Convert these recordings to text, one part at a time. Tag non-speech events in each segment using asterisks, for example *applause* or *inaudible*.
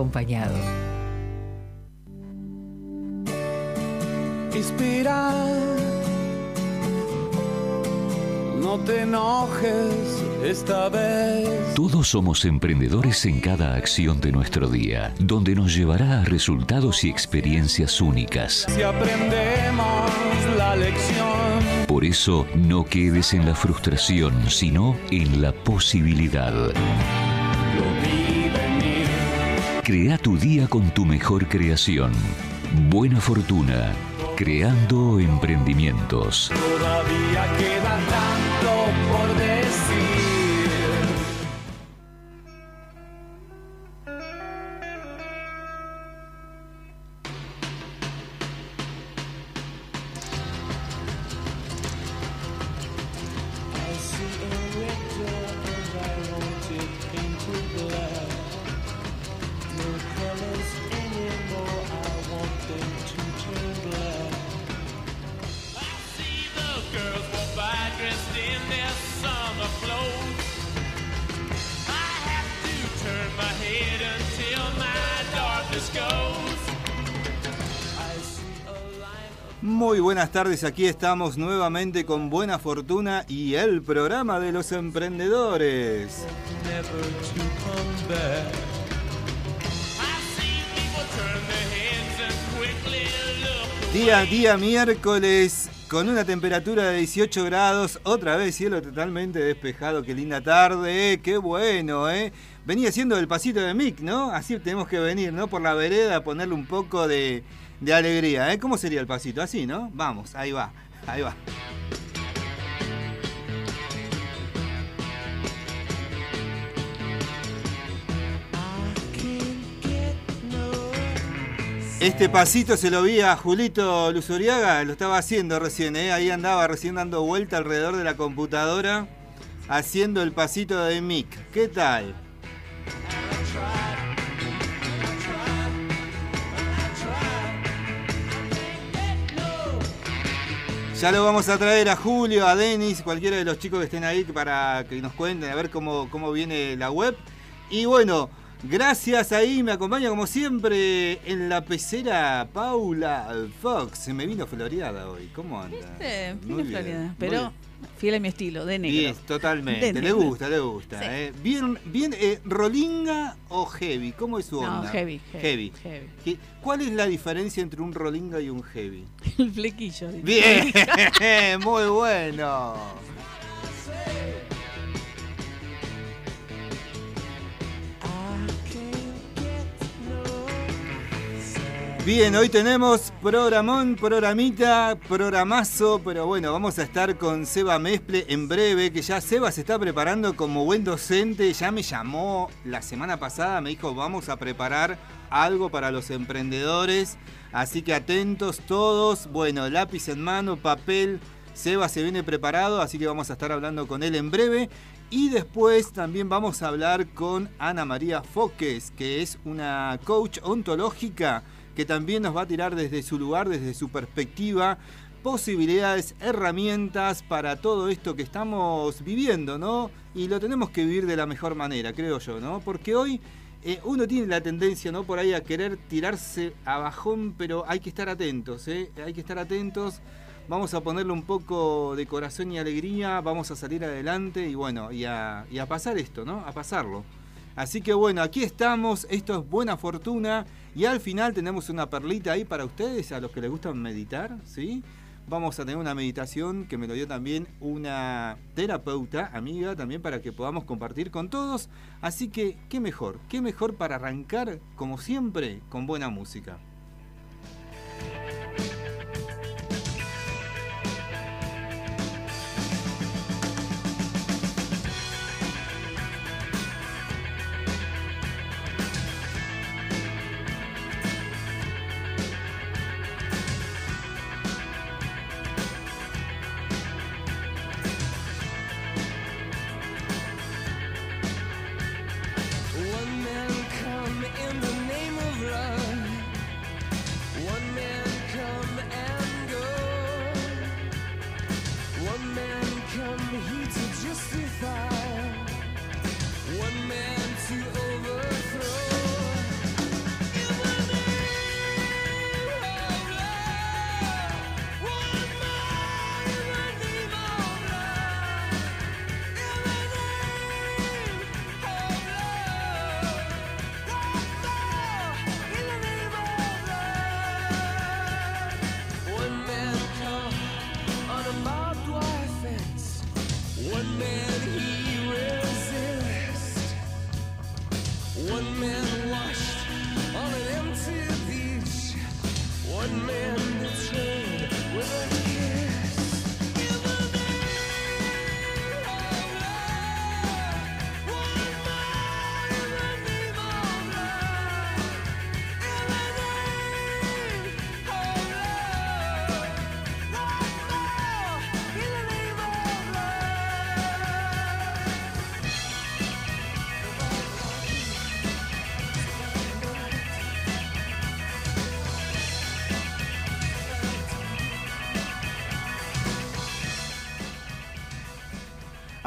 acompañado. no te enojes esta vez. Todos somos emprendedores en cada acción de nuestro día, donde nos llevará a resultados y experiencias únicas. Si aprendemos la lección. Por eso, no quedes en la frustración, sino en la posibilidad. Crea tu día con tu mejor creación. Buena fortuna Creando emprendimientos. Todavía queda tardes, aquí estamos nuevamente con Buena Fortuna y el programa de los emprendedores. Día, día miércoles con una temperatura de 18 grados, otra vez cielo totalmente despejado, qué linda tarde, eh, qué bueno, ¿eh? Venía siendo el pasito de Mick, ¿no? Así tenemos que venir, ¿no? Por la vereda a ponerle un poco de, alegría, ¿eh? ¿Cómo sería el pasito? Así, ¿no? Vamos, ahí va, ahí va. Este pasito se lo vi a Julito Luzuriaga, lo estaba haciendo recién, ¿eh? ahí andaba recién dando vuelta alrededor de la computadora, haciendo el pasito de Mick. ¿Qué tal? Ya lo vamos a traer a Julio, a Denis, cualquiera de los chicos que estén ahí para que nos cuenten a ver cómo, cómo viene la web. Y bueno, gracias ahí, me acompaña como siempre en la pecera Paula Fox. Se me vino floreada hoy, ¿cómo anda? ¿Viste? Bien, floreada, pero. Fiel a mi estilo, de negro. Bien, totalmente. De Le negro. gusta, le gusta. Sí. eh. Bien, bien eh, ¿rolinga o heavy? ¿Cómo es su No, onda? heavy, heavy, heavy. ¿Qué- ¿Cuál es la diferencia entre un rolinga y un heavy? *laughs* El flequillo. Bien, *laughs* muy bueno. Bien, hoy tenemos programón, programita, programazo, pero bueno, vamos a estar con Seba Mesple en breve, que ya Seba se está preparando como buen docente, ya me llamó la semana pasada, me dijo vamos a preparar algo para los emprendedores, así que atentos todos, bueno, lápiz en mano, papel, Seba se viene preparado, así que vamos a estar hablando con él en breve. Y después también vamos a hablar con Ana María Foques, que es una coach ontológica que también nos va a tirar desde su lugar, desde su perspectiva, posibilidades, herramientas para todo esto que estamos viviendo, ¿no? Y lo tenemos que vivir de la mejor manera, creo yo, ¿no? Porque hoy eh, uno tiene la tendencia, ¿no? Por ahí a querer tirarse a pero hay que estar atentos, ¿eh? Hay que estar atentos. Vamos a ponerle un poco de corazón y alegría, vamos a salir adelante y bueno, y a pasar esto, ¿no? A pasarlo. Así que bueno, aquí estamos, esto es buena fortuna y al final tenemos una perlita ahí para ustedes, a los que les gusta meditar, ¿sí? Vamos a tener una meditación que me lo dio también una terapeuta, amiga, también para que podamos compartir con todos. Así que, ¿qué mejor? ¿Qué mejor para arrancar, como siempre, con buena música?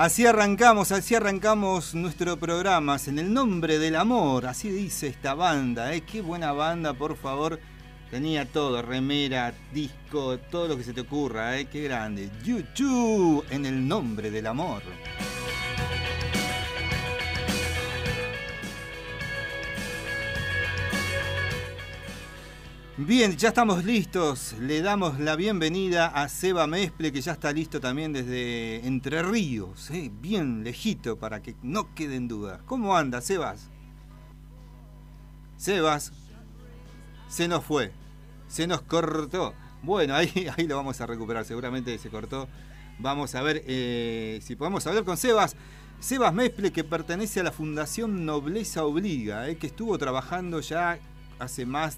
Así arrancamos, así arrancamos nuestro programa, en el nombre del amor, así dice esta banda, ¿eh? qué buena banda, por favor. Tenía todo, remera, disco, todo lo que se te ocurra, ¿eh? qué grande. YouTube, en el nombre del amor. Bien, ya estamos listos. Le damos la bienvenida a Seba Mesple, que ya está listo también desde Entre Ríos. ¿eh? Bien lejito para que no quede en duda. ¿Cómo anda, Sebas? Sebas, se nos fue. Se nos cortó. Bueno, ahí, *laughs* ahí lo vamos a recuperar. Seguramente se cortó. Vamos a ver eh, si podemos hablar con Sebas. Sebas Mesple, que pertenece a la Fundación Nobleza Obliga, eh, que estuvo trabajando ya hace más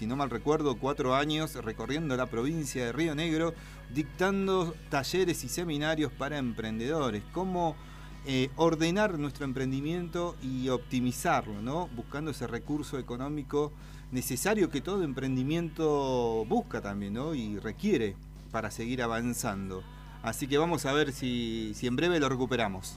si no mal recuerdo, cuatro años recorriendo la provincia de Río Negro, dictando talleres y seminarios para emprendedores. Cómo eh, ordenar nuestro emprendimiento y optimizarlo, ¿no? Buscando ese recurso económico necesario que todo emprendimiento busca también, ¿no? Y requiere para seguir avanzando. Así que vamos a ver si, si en breve lo recuperamos.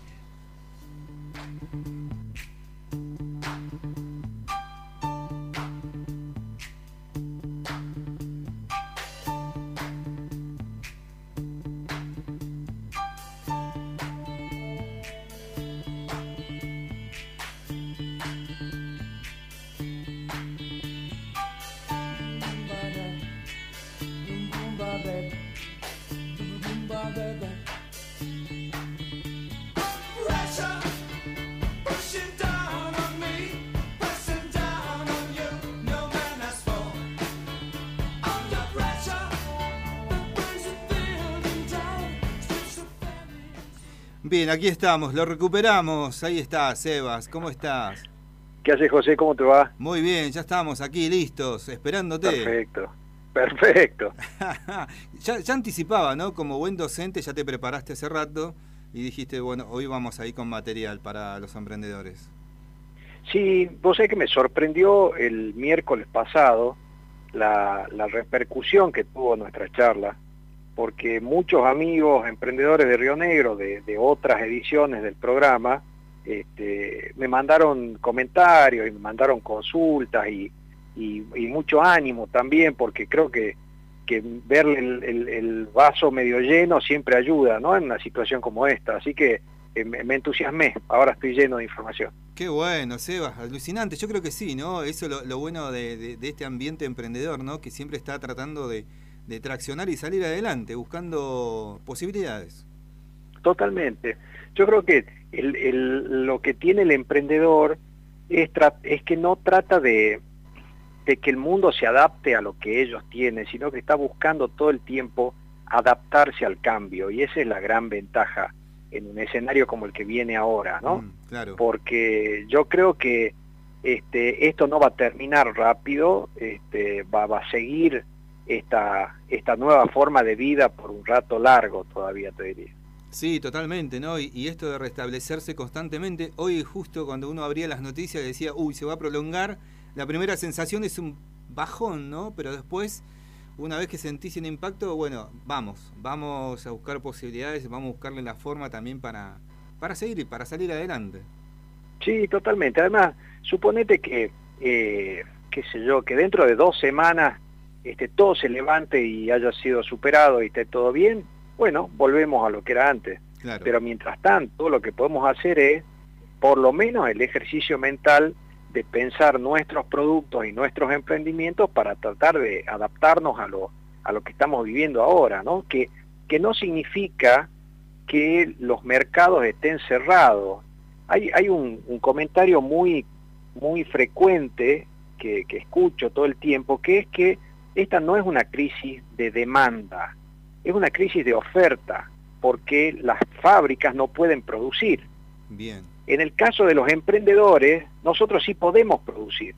Bien, aquí estamos, lo recuperamos. Ahí está, Sebas, ¿cómo estás? ¿Qué haces, José? ¿Cómo te va? Muy bien, ya estamos aquí listos, esperándote. Perfecto, perfecto. *laughs* ya, ya, anticipaba, ¿no? Como buen docente ya te preparaste hace rato y dijiste, bueno, hoy vamos ahí con material para los emprendedores. Sí, vos sabés que me sorprendió el miércoles pasado la, la repercusión que tuvo nuestra charla porque muchos amigos emprendedores de Río Negro, de, otras ediciones del programa, este, me mandaron comentarios y me mandaron consultas y, mucho ánimo también, porque creo que, que ver el, vaso medio lleno siempre ayuda ¿no? en una situación como esta. Así que eh, me, entusiasmé, ahora estoy lleno de información. Qué bueno, Sebas, alucinante. Yo creo que sí, ¿no? Eso es lo, bueno de, de, este ambiente emprendedor, ¿no? Que siempre está tratando de, de traccionar y salir adelante, buscando posibilidades. Totalmente. Yo creo que el, lo que tiene el emprendedor es, es que no trata de, de que el mundo se adapte a lo que ellos tienen, sino que está buscando todo el tiempo adaptarse al cambio y esa es la gran ventaja en un escenario como el que viene ahora, ¿no? Mm, claro. Porque yo creo que este, esto no va a terminar rápido, este, va, va a seguir esta, esta nueva forma de vida por un rato largo todavía, te diría. Sí, totalmente, ¿no? Y, esto de restablecerse constantemente, hoy justo cuando uno abría las noticias decía, uy, se va a prolongar, la primera sensación es un bajón, ¿no? Pero después, una vez que sentís el impacto, bueno, vamos, vamos a buscar posibilidades, vamos a buscarle la forma también para, para seguir y para salir adelante. Sí, totalmente. Además, suponete que, eh, qué sé yo, que dentro de dos semanas este, todo se levante y haya sido superado y esté todo bien, bueno, volvemos a lo que era antes. Pero mientras tanto, lo que podemos hacer es, por lo menos, el ejercicio mental de pensar nuestros productos y nuestros emprendimientos para tratar de adaptarnos a lo, a lo que estamos viviendo ahora, ¿no? Que, que no significa que los mercados estén cerrados. Hay, hay un, comentario muy, muy frecuente que, que escucho todo el tiempo, que es que esta no es una crisis de demanda, es una crisis de oferta, porque las fábricas no pueden producir. Bien. En el caso de los emprendedores, nosotros sí podemos producir,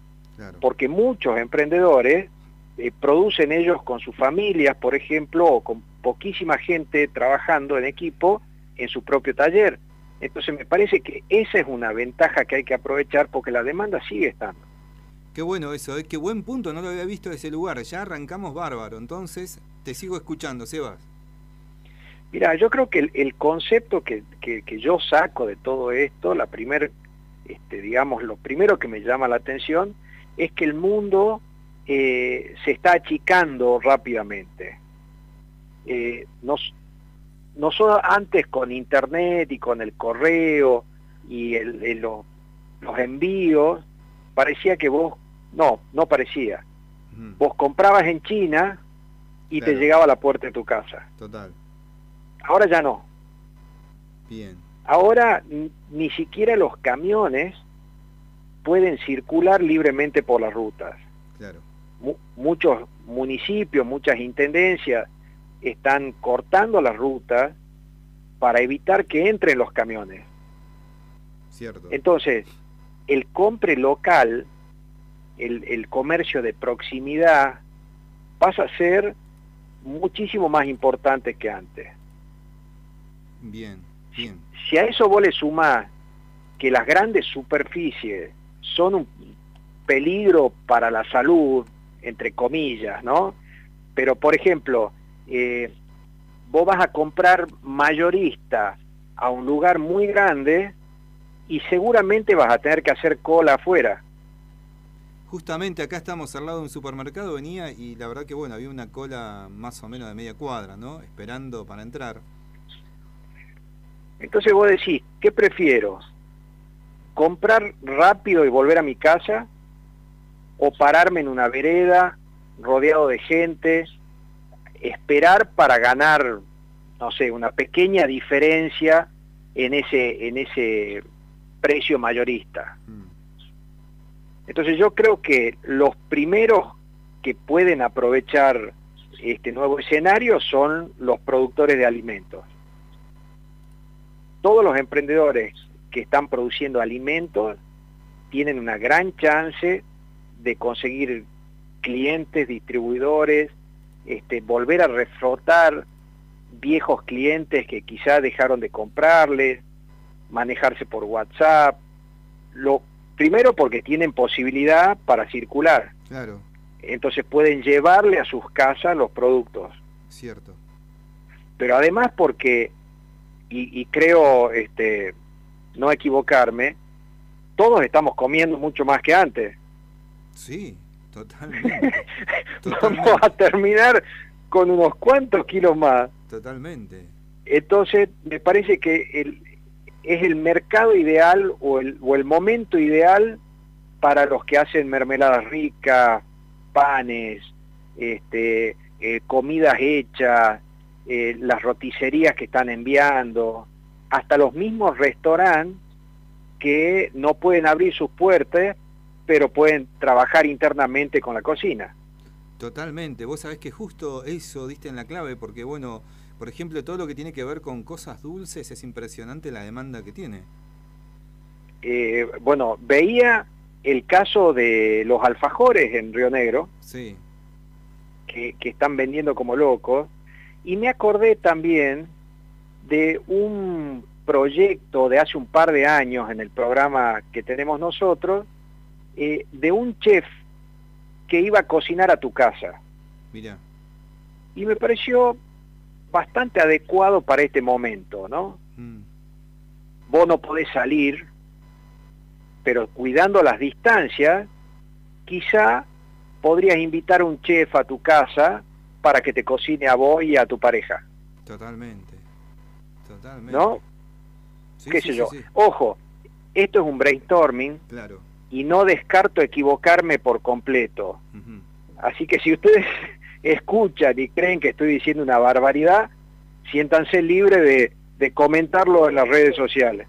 porque muchos emprendedores eh, producen ellos con sus familias, por ejemplo, o con poquísima gente trabajando en equipo en su propio taller. Entonces me parece que esa es una ventaja que hay que aprovechar porque la demanda sigue estando. Qué bueno eso, ¿eh? qué buen punto, no lo había visto ese lugar. Ya arrancamos bárbaro, entonces te sigo escuchando, Sebas. Mira, yo creo que el, concepto que, que- yo saco de todo esto, la primer, este, digamos, lo primero que me llama la atención es que el mundo eh, se está achicando rápidamente. Eh, nos, nosotros antes con internet y con el correo y el- el- lo- los envíos, parecía que vos, no, no parecía. Vos comprabas en China y te llegaba a la puerta de tu casa. Total. Ahora ya no. Bien. Ahora ni siquiera los camiones pueden circular libremente por las rutas. Claro. Mu- muchos municipios, muchas intendencias están cortando las rutas para evitar que entren los camiones. Cierto. Entonces, el compre local, el, el comercio de proximidad, pasa a ser muchísimo más importante que antes. Bien. Bien. Si a eso vos le sumás que las grandes superficies son un peligro para la salud, entre comillas, ¿no? Pero, por ejemplo, eh, vos vas a comprar mayorista a un lugar muy grande y seguramente vas a tener que hacer cola afuera. Justamente acá estamos al lado de un supermercado, venía y la verdad que bueno, había una cola más o menos de media cuadra, ¿no? Esperando para entrar. Entonces vos decís, ¿qué prefiero? ¿Comprar rápido y volver a mi casa? ¿O pararme en una vereda rodeado de gente, esperar para ganar, no sé, una pequeña diferencia en ese, en ese precio mayorista? Mm, Entonces yo creo que los primeros que pueden aprovechar este nuevo escenario son los productores de alimentos. Todos los emprendedores que están produciendo alimentos tienen una gran chance de conseguir clientes, distribuidores, este, volver a reflotar viejos clientes que quizá dejaron de comprarles, manejarse por WhatsApp. Lo, primero porque tienen posibilidad para circular, Claro, entonces pueden llevarle a sus casas los productos. cierto. Pero además porque, y, y creo este, no equivocarme, todos estamos comiendo mucho más que antes. Sí, totalmente. *laughs* Vamos Totalmente. a terminar con unos cuantos kilos más. Totalmente. Entonces, me parece que el, es el mercado ideal o el, o el momento ideal para los que hacen mermeladas ricas, panes, este, eh, comidas hechas, eh, las roticerías que están enviando, hasta los mismos restaurantes que no pueden abrir sus puertas, pero pueden trabajar internamente con la cocina. Totalmente. Vos sabés que justo eso diste en la clave, porque bueno, por ejemplo, todo lo que tiene que ver con cosas dulces es impresionante la demanda que tiene. Eh, bueno, veía el caso de los alfajores en Río Negro, Sí, que, que están vendiendo como locos, y me acordé también de un proyecto de hace un par de años en el programa que tenemos nosotros, eh, de un chef que iba a cocinar a tu casa. mira, Y me pareció bastante adecuado para este momento, ¿no? mm, Vos no podés salir, pero cuidando las distancias, quizá podrías invitar a un chef a tu casa para que te cocine a vos y a tu pareja, totalmente. Totalmente. ¿no? Sí, ¿Qué sí, sé sí, yo? Ojo, esto es un brainstorming Claro. y no descarto equivocarme por completo. Así que si ustedes escuchan y creen que estoy diciendo una barbaridad, siéntanse libres de, comentarlo en las redes sociales.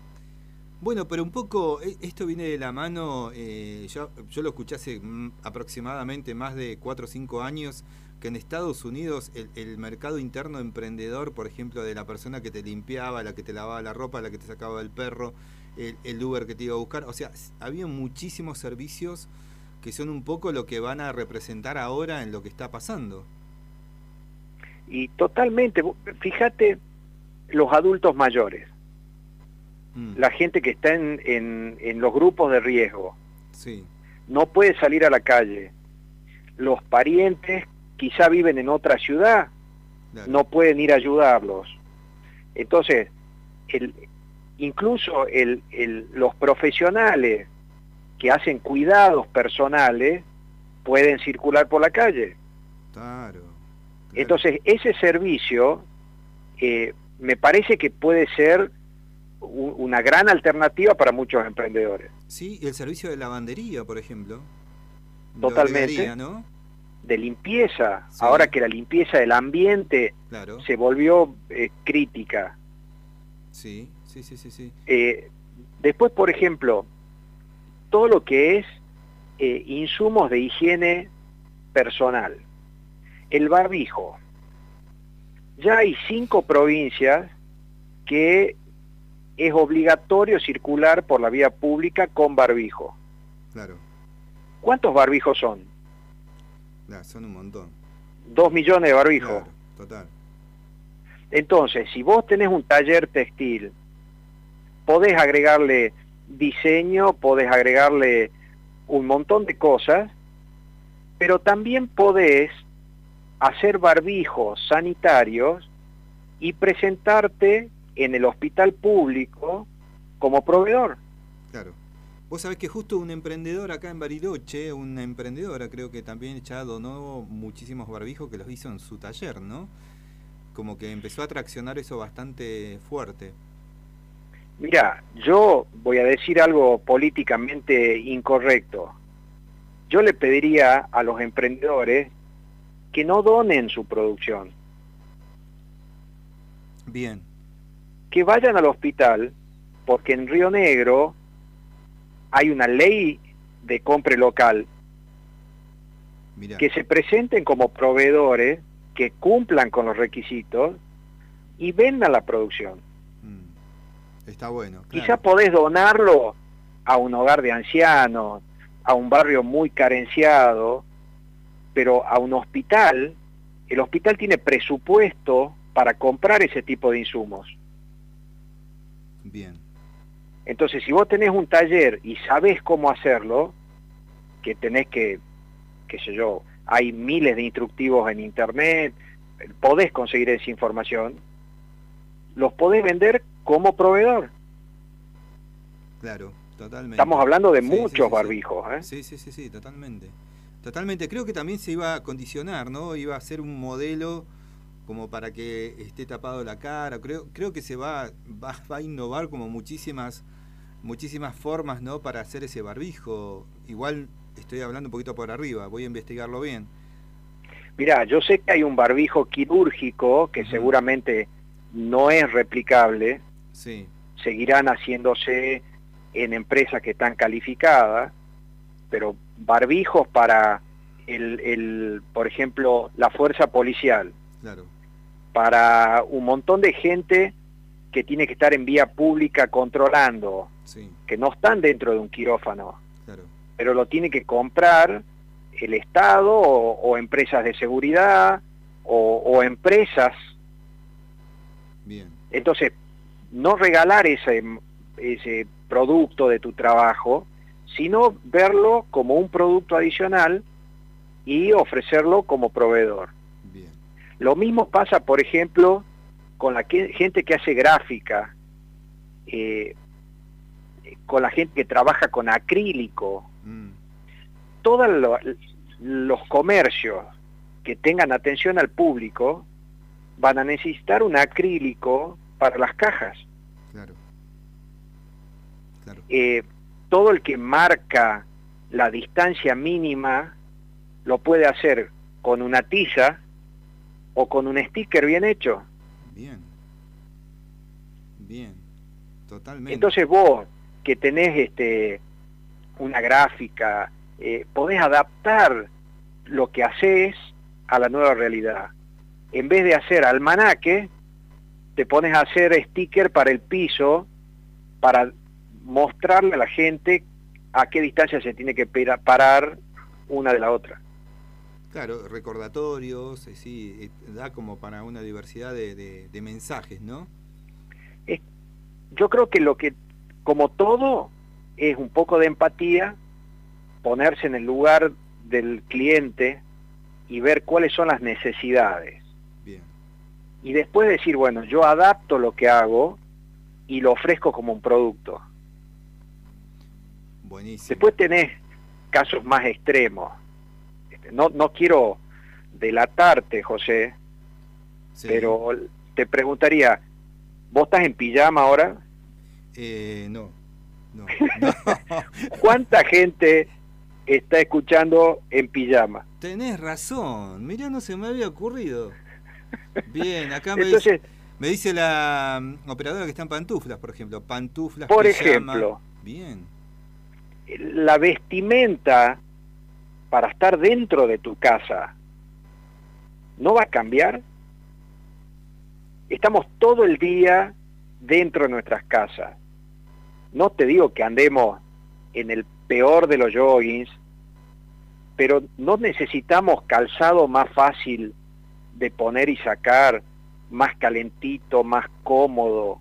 Bueno, pero un poco e- esto viene de la mano, eh, yo, yo lo escuché hace mm, aproximadamente más de 4 o 5 años, que en Estados Unidos el, mercado interno emprendedor, por ejemplo, de la persona que te limpiaba, la que te lavaba la ropa, la que te sacaba el perro, el, Uber que te iba a buscar, o sea, había muchísimos servicios que son un poco lo que van a representar ahora en lo que está pasando. Y totalmente, fíjate los adultos mayores, Mm, la gente que está en, en- en los grupos de riesgo, Sí, no puede salir a la calle. Los parientes quizá viven en otra ciudad, claro. no pueden ir a ayudarlos. Entonces, el, incluso el- el- los profesionales que hacen cuidados personales pueden circular por la calle. Claro. claro. Entonces, ese servicio eh, me parece que puede ser una gran alternativa para muchos emprendedores. Sí, y el servicio de lavandería, por ejemplo. Lo Totalmente. ¿no? De limpieza, Sí. ahora que la limpieza del ambiente Claro. se volvió eh, crítica. Sí, sí, sí, sí, sí. Eh, después, por ejemplo, todo lo que es eh, insumos de higiene personal. El barbijo. Ya hay cinco provincias que es obligatorio circular por la vía pública con barbijo. Claro. ¿Cuántos barbijos son? Son un montón. Dos millones de barbijos. Claro, total. Entonces, si vos tenés un taller textil, podés agregarle diseño, podés agregarle un montón de cosas, pero también podés hacer barbijos sanitarios y presentarte en el hospital público como proveedor. Claro. Vos sabés que justo un emprendedor acá en Bariloche, una emprendedora creo que también ya donó muchísimos barbijos que los hizo en su taller, ¿no? Como que empezó a traccionar eso bastante fuerte. Mira, yo voy a decir algo políticamente incorrecto. Yo le pediría a los emprendedores que no donen su producción, Bien, que vayan al hospital, porque en Río Negro hay una ley de compra local, mirá. que se presenten como proveedores, que cumplan con los requisitos y vendan la producción. Está bueno. Quizá claro. podés donarlo a un hogar de ancianos, a un barrio muy carenciado, pero a un hospital, el hospital tiene presupuesto para comprar ese tipo de insumos. Bien, Entonces, si vos tenés un taller y sabés cómo hacerlo, que tenés que, qué sé yo, hay miles de instructivos en internet, podés conseguir esa información, los podés vender como proveedor. claro, totalmente. Estamos hablando de Sí, muchos sí, barbijos, ¿eh? Sí, sí, sí, sí, totalmente. Totalmente. Creo que también se iba a condicionar, ¿no? Iba a ser un modelo como para que esté tapado la cara. Creo, creo que se va, va, va a innovar como muchísimas, muchísimas formas, ¿no? Para hacer ese barbijo. Igual estoy hablando un poquito por arriba, voy a investigarlo bien. Mirá, yo sé que hay un barbijo quirúrgico que seguramente no es replicable, Sí, seguirán haciéndose en empresas que están calificadas, pero barbijos para el, el, por ejemplo, la fuerza policial, claro. para un montón de gente que tiene que estar en vía pública controlando, Sí, que no están dentro de un quirófano, claro. pero lo tiene que comprar el Estado o, o empresas de seguridad o, o empresas. Bien. Entonces, no regalar ese, ese producto de tu trabajo, sino verlo como un producto adicional y ofrecerlo como proveedor. Bien. Lo mismo pasa, por ejemplo, con la que- gente que hace gráfica, eh, con la gente que trabaja con acrílico, Mm, todos lo- los comercios que tengan atención al público van a necesitar un acrílico para las cajas. Claro. Claro. Eh, todo el que marca la distancia mínima lo puede hacer con una tiza o con un sticker bien hecho. Bien. Bien. Totalmente. Entonces vos que tenés este una gráfica, eh, podés adaptar lo que haces a la nueva realidad. En vez de hacer almanaque, te pones a hacer sticker para el piso para mostrarle a la gente a qué distancia se tiene que parar una de la otra. Claro, recordatorios, eh, sí, eh, da como para una diversidad de, de- de mensajes, ¿no? Yo creo que lo que, como todo, es un poco de empatía, ponerse en el lugar del cliente y ver cuáles son las necesidades. Y después decir, bueno, yo adapto lo que hago y lo ofrezco como un producto. Buenísimo. Después tenés casos más extremos. Este, No, no quiero delatarte, José, Sí. pero te preguntaría, ¿vos estás en pijama ahora? Eh, no. No. *laughs* no. *laughs* ¿Cuánta gente está escuchando en pijama? Tenés razón. Mirá, no se me había ocurrido. Bien, acá me, Entonces, dice, me dice la mm, operadora que está en pantuflas, por ejemplo. Pantuflas. Por ejemplo. Bien. la vestimenta para estar dentro de tu casa no va a cambiar. Estamos todo el día dentro de nuestras casas. No te digo que andemos en el peor de los joggings, pero no necesitamos calzado más fácil de poner y sacar, más calentito, más cómodo,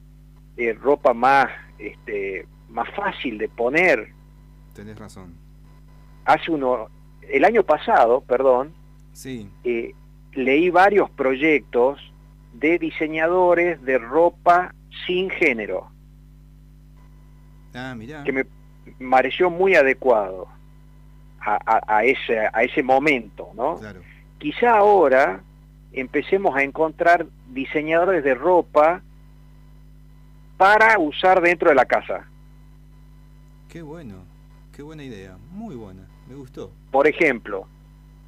eh, ropa más, este, más fácil de poner Tenés razón. hace uno, el año pasado, perdón, Sí. eh, leí varios proyectos de diseñadores de ropa sin género, Ah, mirá. que me pareció muy adecuado a, a- a ese, a ese momento, ¿no? Claro. Quizá ahora empecemos a encontrar diseñadores de ropa para usar dentro de la casa. Qué bueno. Qué buena idea. Muy buena. Me gustó. Por ejemplo,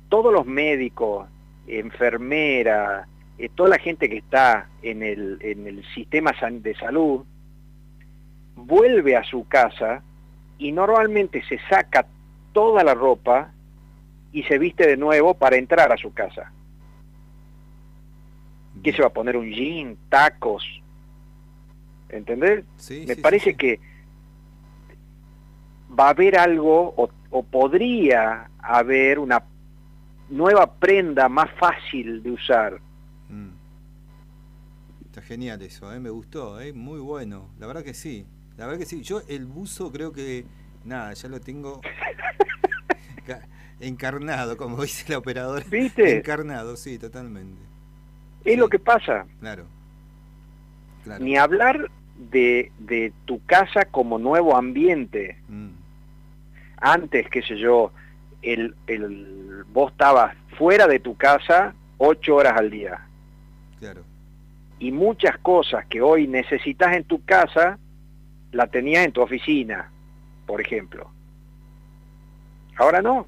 todos los médicos, enfermeras, eh, toda la gente que está en el, en el sistema de salud, vuelve a su casa y normalmente se saca toda la ropa y se viste de nuevo para entrar a su casa. ¿Qué se va a poner? Un jean, tacos. ¿Entendés? Sí, Me sí, parece sí, que va a haber algo o, o podría haber una nueva prenda más fácil de usar. Mm. Está genial eso, ¿eh? me gustó, ¿eh? muy bueno. La verdad que sí, la verdad que sí. Yo el buzo creo que, nada, ya lo tengo *laughs* ca- encarnado, como dice la operadora. ¿Viste? Encarnado, sí, totalmente. Es lo que pasa. Claro. Claro. Ni hablar de, de tu casa como nuevo ambiente. Mm, Antes, qué sé yo, el, el, vos estabas fuera de tu casa ocho horas al día. claro. y muchas cosas que hoy necesitas en tu casa, la tenías en tu oficina, por ejemplo. Ahora no.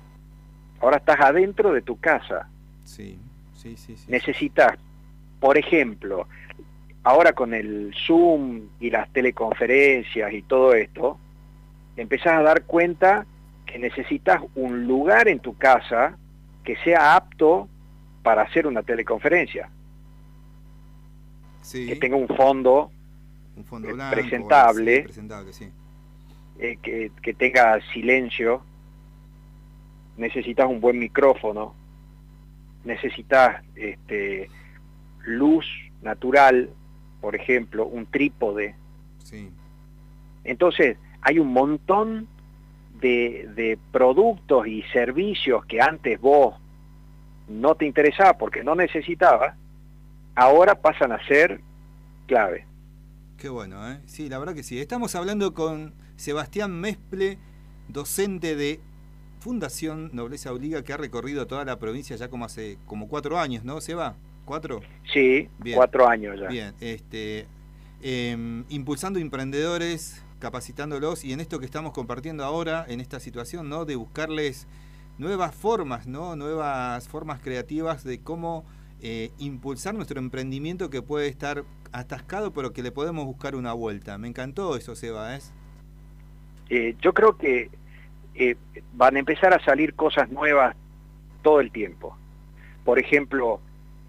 Ahora estás adentro de tu casa. Sí, sí, sí. sí. Necesitas, por ejemplo, ahora con el Zoom y las teleconferencias y todo esto, empezás a dar cuenta que necesitas un lugar en tu casa que sea apto para hacer una teleconferencia, Sí, que tenga un fondo un fondo eh, blanco. presentable. sí, presentable, sí. eh, que, que tenga silencio, necesitas un buen micrófono, necesitas este, luz natural, por ejemplo, un trípode. Sí, Entonces, hay un montón de, de productos y servicios que antes vos no te interesaba porque no necesitabas, ahora pasan a ser clave. Qué bueno, ¿eh? Sí, la verdad que sí. Estamos hablando con Sebastián Mesple, docente de Fundación Nobleza Obliga, que ha recorrido toda la provincia ya como hace como cuatro años, ¿no? ¿Seba? ¿Cuatro? Sí, Bien. cuatro años ya. Bien, este, em, impulsando emprendedores, capacitándolos y en esto que estamos compartiendo ahora, en esta situación, ¿no? De buscarles nuevas formas, ¿no? Nuevas formas creativas de cómo eh, impulsar nuestro emprendimiento que puede estar atascado, pero que le podemos buscar una vuelta. Me encantó eso, Seba, ¿es? Eh, yo creo que eh, van a empezar a salir cosas nuevas todo el tiempo. Por ejemplo,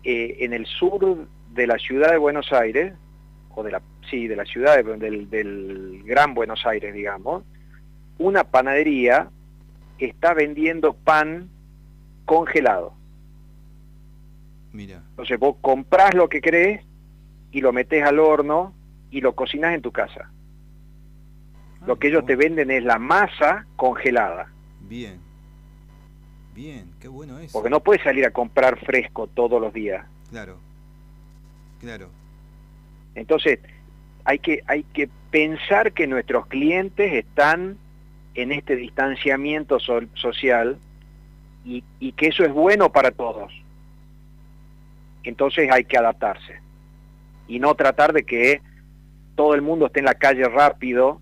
eh, en el sur de la ciudad de Buenos Aires, o de la, sí, de la ciudad de- del, del Gran Buenos Aires, digamos, una panadería está vendiendo pan congelado. Mira, Entonces vos comprás lo que querés y lo metés al horno y lo cocinás en tu casa. Lo que ellos te venden es la masa congelada. Bien, bien, qué bueno eso. Porque no puedes salir a comprar fresco todos los días. Claro. Claro. Entonces, hay que, hay que pensar que nuestros clientes están en este distanciamiento so- social y, y que eso es bueno para todos. Entonces hay que adaptarse y no tratar de que todo el mundo esté en la calle rápido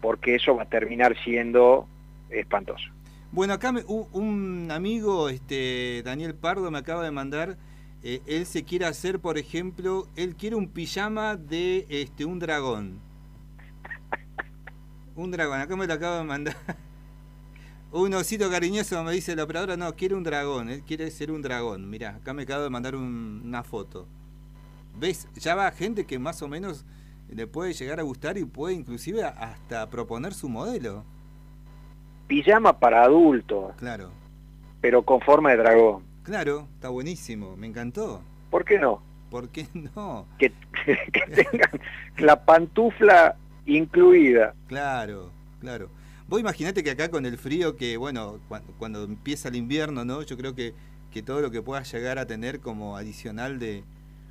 porque eso va a terminar siendo espantoso. Bueno, acá me- un, amigo, este Daniel Pardo, me acaba de mandar, eh, él se quiere hacer, por ejemplo, él quiere un pijama de este un dragón. Un dragón, acá me lo acaba de mandar. *laughs* Un osito cariñoso me dice la operadora, no, quiere un dragón, él quiere ser un dragón. Mirá, acá me acaba de mandar un- una foto. ¿Ves? Ya va gente que más o menos le puede llegar a gustar y puede inclusive hasta proponer su modelo. Pijama para adultos, Claro. pero con forma de dragón. Claro, está buenísimo, me encantó. ¿Por qué no? ¿Por qué no? Que, *laughs* que tengan la pantufla incluida. Claro, claro. Vos imaginate que acá con el frío que, bueno, cuando, cuando empieza el invierno, ¿no? Yo creo que, que todo lo que puedas llegar a tener como adicional de,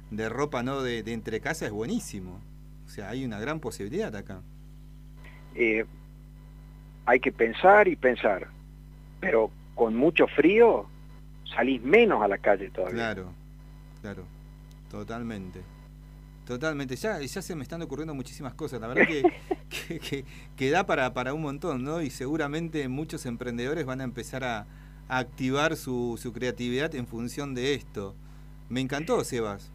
de ropa, ¿no? De, de entre casa es buenísimo. O sea, hay una gran posibilidad acá. Eh, hay que pensar y pensar, pero con mucho frío salís menos a la calle todavía. Claro, claro, totalmente. Totalmente, ya, ya se me están ocurriendo muchísimas cosas, la verdad que, *laughs* que, que- que da para, para un montón, ¿no? Y seguramente muchos emprendedores van a empezar a, a activar su, su creatividad en función de esto. Me encantó, Sebas.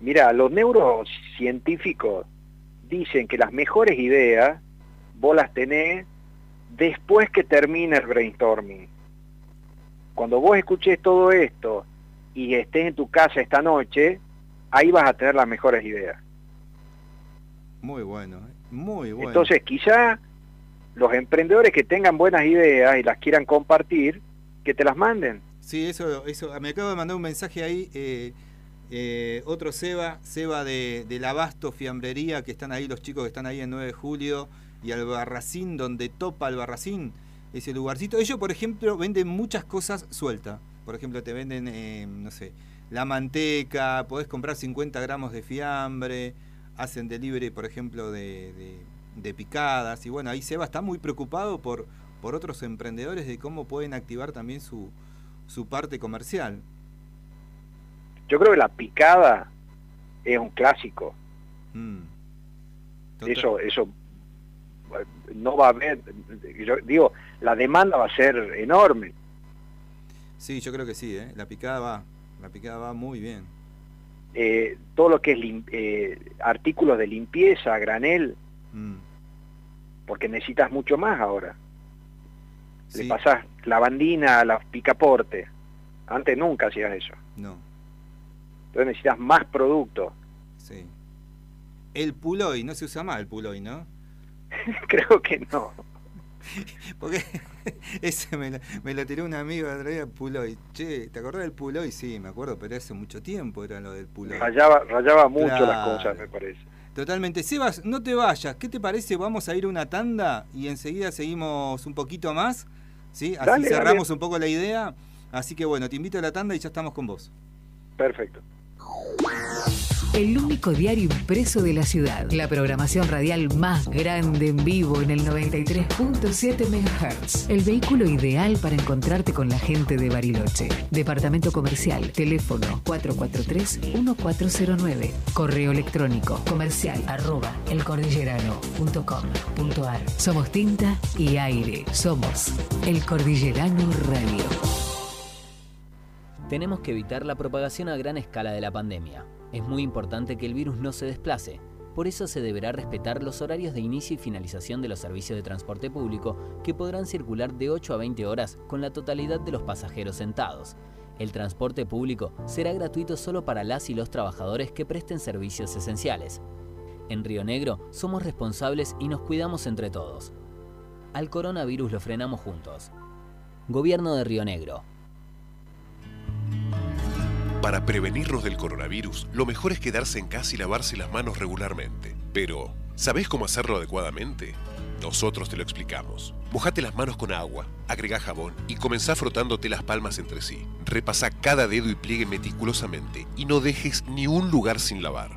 Mira, los neurocientíficos dicen que las mejores ideas vos las tenés después que termine el brainstorming. Cuando vos escuches todo esto y estés en tu casa esta noche, ahí vas a tener las mejores ideas. Muy bueno, ¿eh? muy bueno. Entonces, quizá los emprendedores que tengan buenas ideas y las quieran compartir, que te las manden. Sí, eso, eso. Me acabo de mandar un mensaje ahí. eh, eh, otro Seba, Seba de, del Abasto Fiambrería, que están ahí los chicos que están ahí en 9 de julio, y Albarracín, donde topa Albarracín, ese lugarcito. Ellos, por ejemplo, venden muchas cosas sueltas. Por ejemplo, te venden, eh, no sé, la manteca, podés comprar 50 gramos de fiambre, hacen delivery, por ejemplo, de, de- de picadas. Y bueno, ahí Seba está muy preocupado por, por otros emprendedores de cómo pueden activar también su, su parte comercial. Yo creo que la picada es un clásico. Mm. Eso, eso no va a haber, yo digo, la demanda va a ser enorme. Sí, yo creo que sí, ¿eh? la picada va, la picada va muy bien. Eh, todo lo que es lim- eh, artículos de limpieza granel, Mm. porque necesitas mucho más ahora. Sí, Le pasás lavandina a la picaporte. Antes nunca hacías eso. no, Entonces necesitas más productos. sí. El puloy, no se usa más el puloy, ¿no? *laughs* Creo que no. Porque *laughs* ese me lo, me lo tiró un amigo el otro día, puloy. Che, ¿te acordás del puloy? Sí, me acuerdo, pero hace mucho tiempo era lo del puloy. Rayaba, rayaba mucho las cosas, me parece. Totalmente. Sebas, no te vayas. ¿Qué te parece? Vamos a ir a una tanda y enseguida seguimos un poquito más. ¿Sí? Así Dale, cerramos dale. un poco la idea. Así que bueno, te invito a la tanda y ya estamos con vos. Perfecto. El único diario impreso de la ciudad. La programación radial más grande en vivo en el 93.7 MHz. El vehículo ideal para encontrarte con la gente de Bariloche. Departamento comercial. Teléfono 443-1409. Correo electrónico comercial arroba elcordillerano.com.ar. Somos tinta y aire. Somos El Cordillerano Radio. Tenemos que evitar la propagación a gran escala de la pandemia. Es muy importante que el virus no se desplace. Por eso se deberá respetar los horarios de inicio y finalización de los servicios de transporte público que podrán circular de 8 a 20 horas con la totalidad de los pasajeros sentados. El transporte público será gratuito solo para las y los trabajadores que presten servicios esenciales. En Río Negro somos responsables y nos cuidamos entre todos. Al coronavirus lo frenamos juntos. Gobierno de Río Negro. Para prevenirnos del coronavirus, lo mejor es quedarse en casa y lavarse las manos regularmente. Pero, ¿sabés cómo hacerlo adecuadamente? Nosotros te lo explicamos. Mojate las manos con agua, agrega jabón y comenzá frotándote las palmas entre sí. Repasa cada dedo y pliegue meticulosamente y no dejes ni un lugar sin lavar.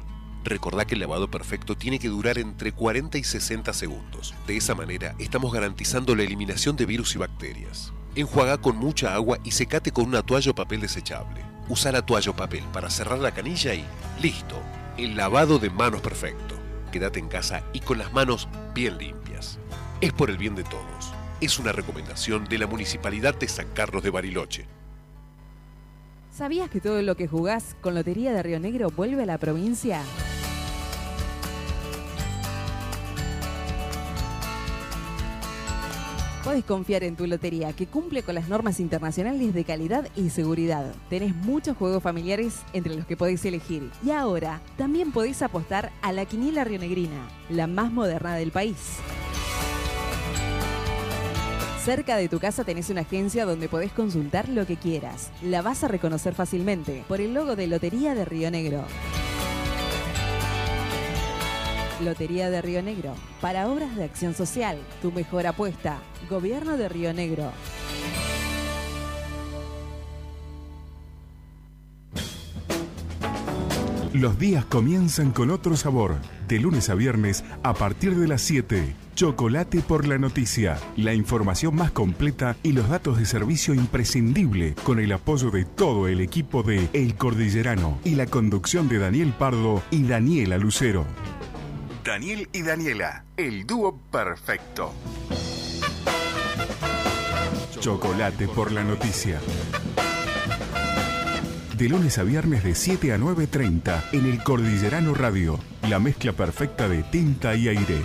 Recordá que el lavado perfecto tiene que durar entre 40 y 60 segundos. De esa manera estamos garantizando la eliminación de virus y bacterias. Enjuaga con mucha agua y secate con una toalla o papel desechable. Usa la toalla o papel para cerrar la canilla y listo. El lavado de manos perfecto. Quédate en casa y con las manos bien limpias. Es por el bien de todos. Es una recomendación de la Municipalidad de San Carlos de Bariloche. ¿Sabías que todo lo que jugás con Lotería de Río Negro vuelve a la provincia? Podés confiar en tu lotería, que cumple con las normas internacionales de calidad y seguridad. Tenés muchos juegos familiares entre los que podés elegir. Y ahora, también podés apostar a la Quiniela Rionegrina, la más moderna del país. Cerca de tu casa tenés una agencia donde podés consultar lo que quieras. La vas a reconocer fácilmente por el logo de Lotería de Río Negro. Lotería de Río Negro. Para obras de acción social, tu mejor apuesta. Gobierno de Río Negro. Los días comienzan con otro sabor. De lunes a viernes, a partir de las 7. Chocolate por la noticia. La información más completa y los datos de servicio imprescindible con el apoyo de todo el equipo de El Cordillerano y la conducción de Daniel Pardo y Daniela Lucero. Daniel y Daniela, el dúo perfecto. Chocolate por la noticia. De lunes a viernes de 7 a 9.30 en el Cordillerano Radio. La mezcla perfecta de tinta y aire.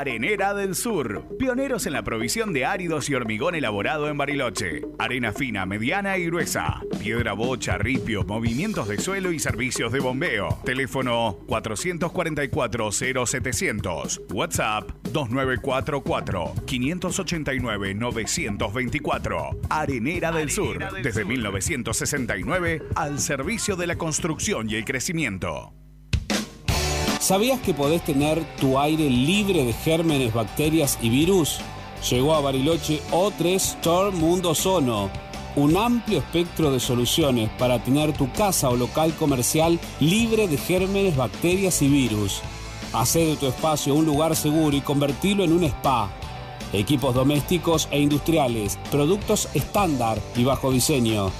Arenera del Sur, pioneros en la provisión de áridos y hormigón elaborado en Bariloche. Arena fina, mediana y gruesa. Piedra bocha, ripio, movimientos de suelo y servicios de bombeo. Teléfono 444-0700. WhatsApp 2944-589-924. Arenera del Sur, desde 1969 al servicio de la construcción y el crecimiento. ¿Sabías que podés tener tu aire libre de gérmenes, bacterias y virus? Llegó a Bariloche O3 Store Mundo Sono, un amplio espectro de soluciones para tener tu casa o local comercial libre de gérmenes, bacterias y virus. Hacé de tu espacio un lugar seguro y convertirlo en un spa. Equipos domésticos e industriales, productos estándar y bajo diseño.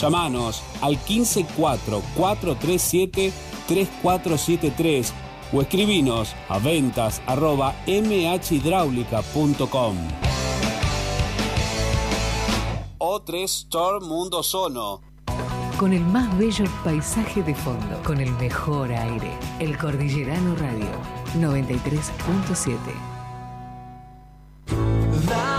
Llámanos al 154-437-3473 o escribinos a ventas arroba mhhidráulica.com. O3 Store Mundo Sono. Con el más bello paisaje de fondo, con el mejor aire. El Cordillerano Radio 93.7.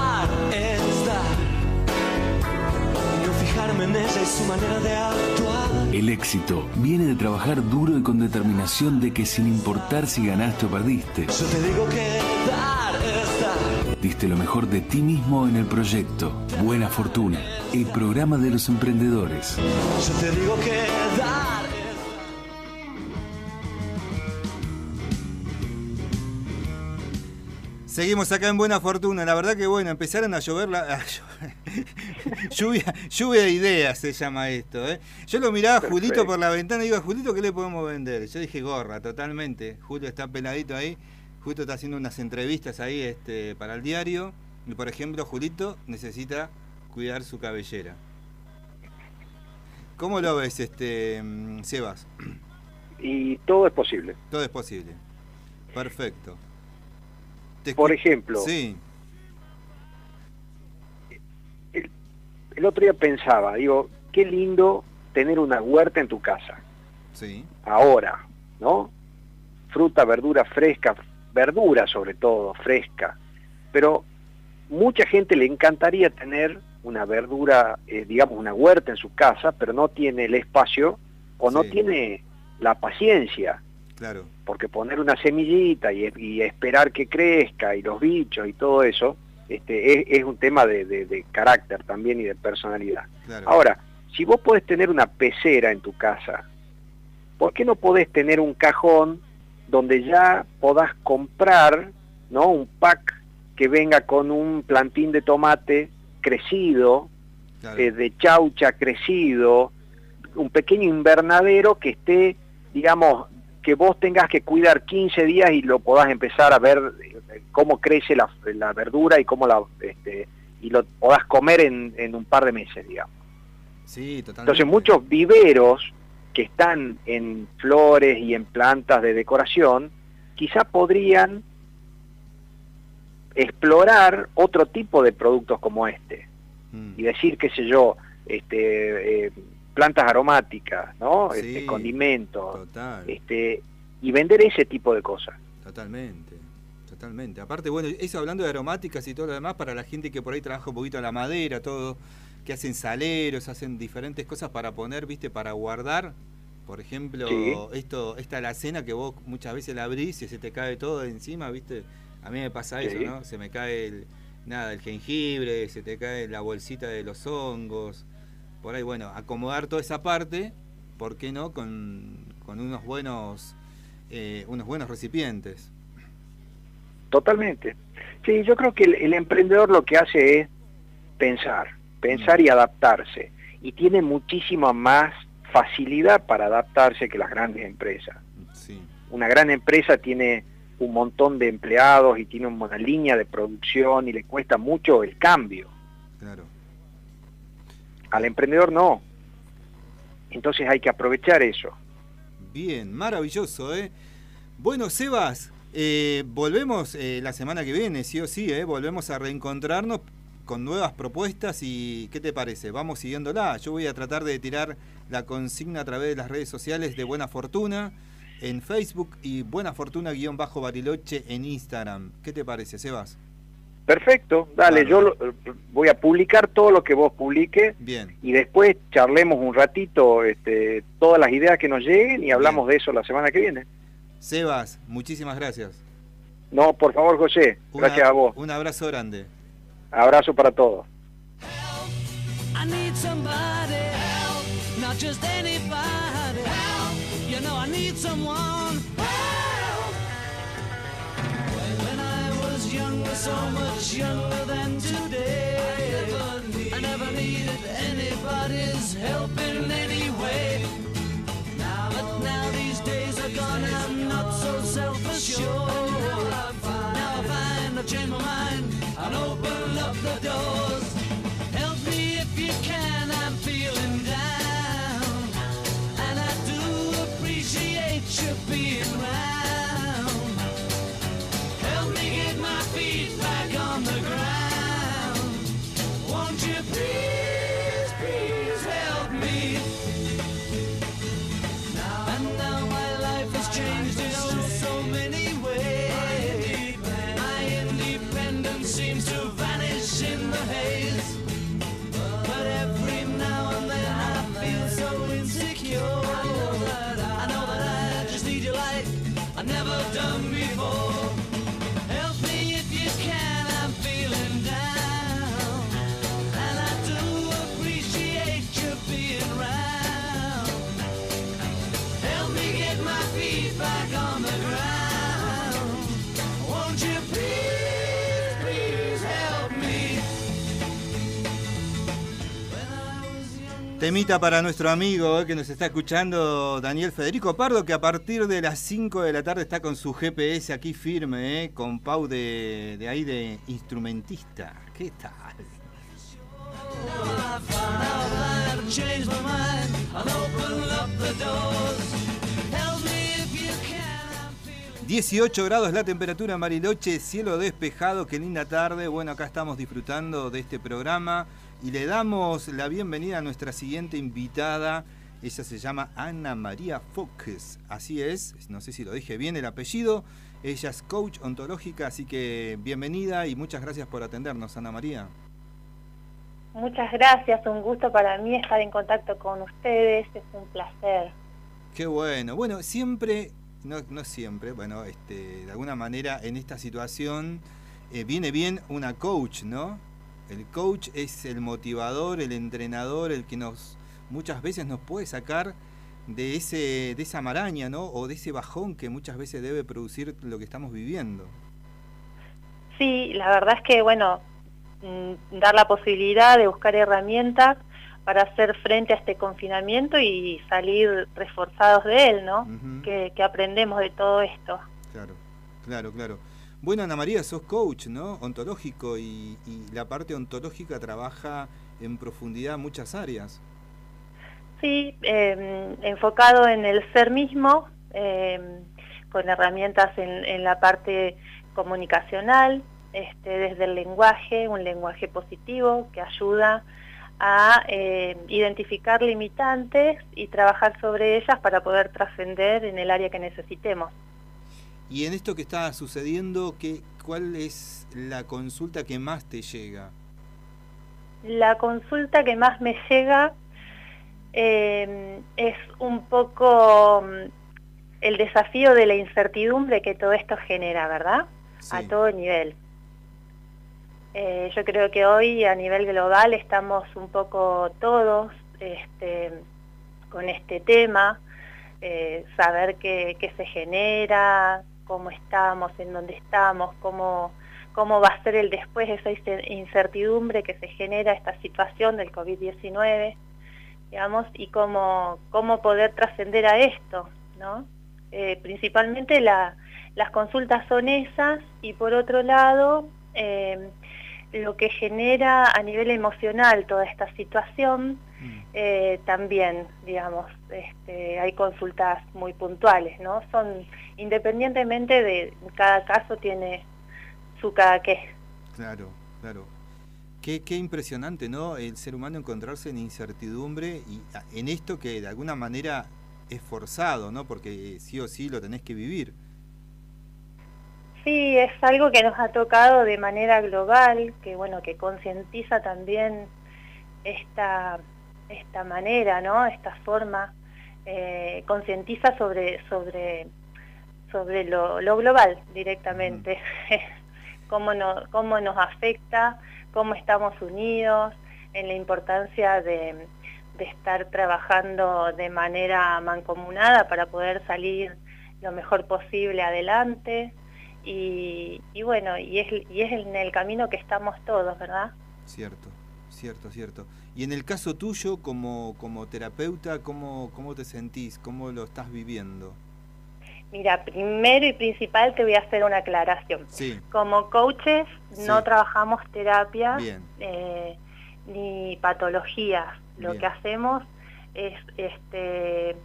ella y su manera de actuar. El éxito viene de trabajar duro y con determinación de que sin importar si ganaste o perdiste, Yo te digo que dar es dar. diste lo mejor de ti mismo en el proyecto. Buena Fortuna, el programa de los emprendedores. Yo te digo que Seguimos acá en Buena Fortuna. La verdad que bueno, empezaron a llover la. *laughs* a llover- lluvia, lluvia de ideas se llama esto, ¿eh? Yo lo miraba a Julito por la ventana y digo, Julito, ¿qué le podemos vender? Yo dije gorra, totalmente. Julio está peladito ahí. Julito está haciendo unas entrevistas ahí este, para el diario. Y por ejemplo, Julito necesita cuidar su cabellera. ¿Cómo lo ves, este mm, Sebas? Y todo es posible. Todo es posible. Perfecto. Por ejemplo, Sí, el otro día pensaba, digo, qué lindo tener una huerta en tu casa. sí. Ahora, ¿no? Fruta, verdura fresca, verdura sobre todo, fresca. Pero mucha gente le encantaría tener una verdura, eh, digamos, una huerta en su casa, pero no tiene el espacio o no Sí. tiene la paciencia, Claro. porque poner una semillita y, y esperar que crezca y los bichos y todo eso, este, es, es un tema de, de- de carácter también y de personalidad. Claro. Ahora, si vos podés tener una pecera en tu casa, ¿por qué no podés tener un cajón donde ya podás comprar ¿no? un pack que venga con un plantín de tomate crecido, eh, de chaucha crecido, un pequeño invernadero que esté, digamos, que vos tengas que cuidar 15 días y lo podás empezar a ver eh, cómo crece la, la verdura y cómo la este, y lo podás comer en, en un par de meses, digamos. Sí, totalmente. Entonces muchos viveros que están en flores y en plantas de decoración, quizá podrían explorar otro tipo de productos como este y decir, qué sé yo, este, eh, plantas aromáticas, ¿no? Sí, este, condimentos, total. este, y vender ese tipo de cosas. Totalmente, totalmente. Aparte, bueno, eso hablando de aromáticas y todo lo demás, para la gente que por ahí trabaja un poquito la madera, todo, que hacen saleros, hacen diferentes cosas para poner, viste, para guardar. Por ejemplo, Sí. esto, esta alacena que vos muchas veces la abrís y se te cae todo de encima, viste. A mí me pasa eso. ¿no? Se me cae el, nada, el jengibre, se te cae la bolsita de los hongos. Por ahí, bueno, acomodar toda esa parte, ¿por qué no? Con, con unos buenos eh, unos buenos recipientes. Totalmente. Sí, yo creo que el, el emprendedor lo que hace es pensar, pensar y adaptarse. Y tiene muchísima más facilidad para adaptarse que las grandes empresas. Sí. Una gran empresa tiene un montón de empleados y tiene una línea de producción y le cuesta mucho el cambio. Claro. Al emprendedor no. Entonces hay que aprovechar eso. Bien, maravilloso, ¿eh? Bueno, Sebas, eh, volvemos eh, la semana que viene, sí o sí, ¿eh? Volvemos a reencontrarnos con nuevas propuestas y ¿qué te parece? Vamos siguiéndola. Yo voy a tratar de tirar la consigna a través de las redes sociales de Buena Fortuna en Facebook y Buena Fortuna-Bariloche en Instagram. ¿Qué te parece, Sebas? Perfecto, dale, yo lo- voy a publicar todo lo que vos publiques Bien. y después charlemos un ratito este, todas las ideas que nos lleguen y hablamos de eso la semana que viene. Sebas, muchísimas gracias. No, por favor, José, Una- gracias a vos. Un abrazo grande. Abrazo para todos. I Younger, so much younger than today, I never needed anybody's help in any way. But now these days are gone, I'm not so self-assured. Now I find I've changed my mind and open up the doors. Temita para nuestro amigo que nos está escuchando, Daniel Federico Pardo, que a partir de las 5 de la tarde está con su GPS aquí firme, eh, con Pau de, de ahí de instrumentista. ¿Qué tal? I've changed my mind. I'll open up the doors. Help me if you can. 18 grados la temperatura en Bariloche, cielo despejado, qué linda tarde. Bueno, acá estamos disfrutando de este programa y le damos la bienvenida a nuestra siguiente invitada. Ella se llama Ana María Fox, así es, no sé si lo dije bien el apellido. Ella es coach ontológica, así que bienvenida y muchas gracias por atendernos, Ana María. Muchas gracias, un gusto para mí estar en contacto con ustedes, es un placer. Qué bueno. Bueno, siempre, no, no siempre, bueno, este, de alguna manera en esta situación eh, viene bien una coach, ¿no? El coach es el motivador, el entrenador, el que nos muchas veces nos puede sacar de, ese, de esa maraña, ¿no? O de ese bajón que muchas veces debe producir lo que estamos viviendo. Sí, la verdad es que, bueno, mm, dar la posibilidad de buscar herramientas para hacer frente a este confinamiento y salir reforzados de él, ¿no? que, que aprendemos de todo esto. Claro, claro, claro. Bueno, Ana María, sos coach, ¿no? Ontológico y, la parte ontológica trabaja en profundidad muchas áreas. Sí, eh, enfocado en el ser mismo, eh, con herramientas en, la parte comunicacional, este, desde el lenguaje, un lenguaje positivo que ayuda a eh, identificar limitantes y trabajar sobre ellas para poder trascender en el área que necesitemos. Y en esto que está sucediendo, ¿qué, ¿cuál es la consulta que más te llega? La consulta que más me llega eh, es un poco mm, el desafío de la incertidumbre que todo esto genera, ¿verdad? Sí. A todo nivel. Eh, yo creo que hoy a nivel global estamos un poco todos este, con este tema, eh, saber qué, qué se genera, cómo estamos, en dónde estamos, cómo, cómo va a ser el después de esa incertidumbre que se genera esta situación del COVID-19, digamos, y cómo, cómo poder trascender a esto, ¿no? Eh, principalmente la, las consultas son esas y por otro lado eh, lo que genera a nivel emocional toda esta situación eh, también, digamos, este, hay consultas muy puntuales, ¿no? Son, independientemente de cada caso tiene su cada qué. Claro, claro. Qué, qué impresionante, ¿no? El ser humano encontrarse en incertidumbre y en esto que de alguna manera es forzado, ¿no? Porque sí o sí lo tenés que vivir. Sí, es algo que nos ha tocado de manera global, que bueno, que concientiza también esta, esta manera, ¿no? Esta forma, eh, concientiza sobre, sobre, sobre lo, lo global directamente, mm. *laughs* cómo, no, cómo nos afecta, cómo estamos unidos, en la importancia de, de estar trabajando de manera mancomunada para poder salir lo mejor posible adelante. Y, y, bueno, y es, y es en el camino que estamos todos, ¿verdad? Cierto, cierto, cierto. Y en el caso tuyo, como, como terapeuta, ¿cómo, ¿cómo te sentís? ¿Cómo lo estás viviendo? Mira, primero y principal te voy a hacer una aclaración. Sí. Como coaches Sí. no trabajamos terapia Bien. eh, ni patologías. Lo Bien. que hacemos es este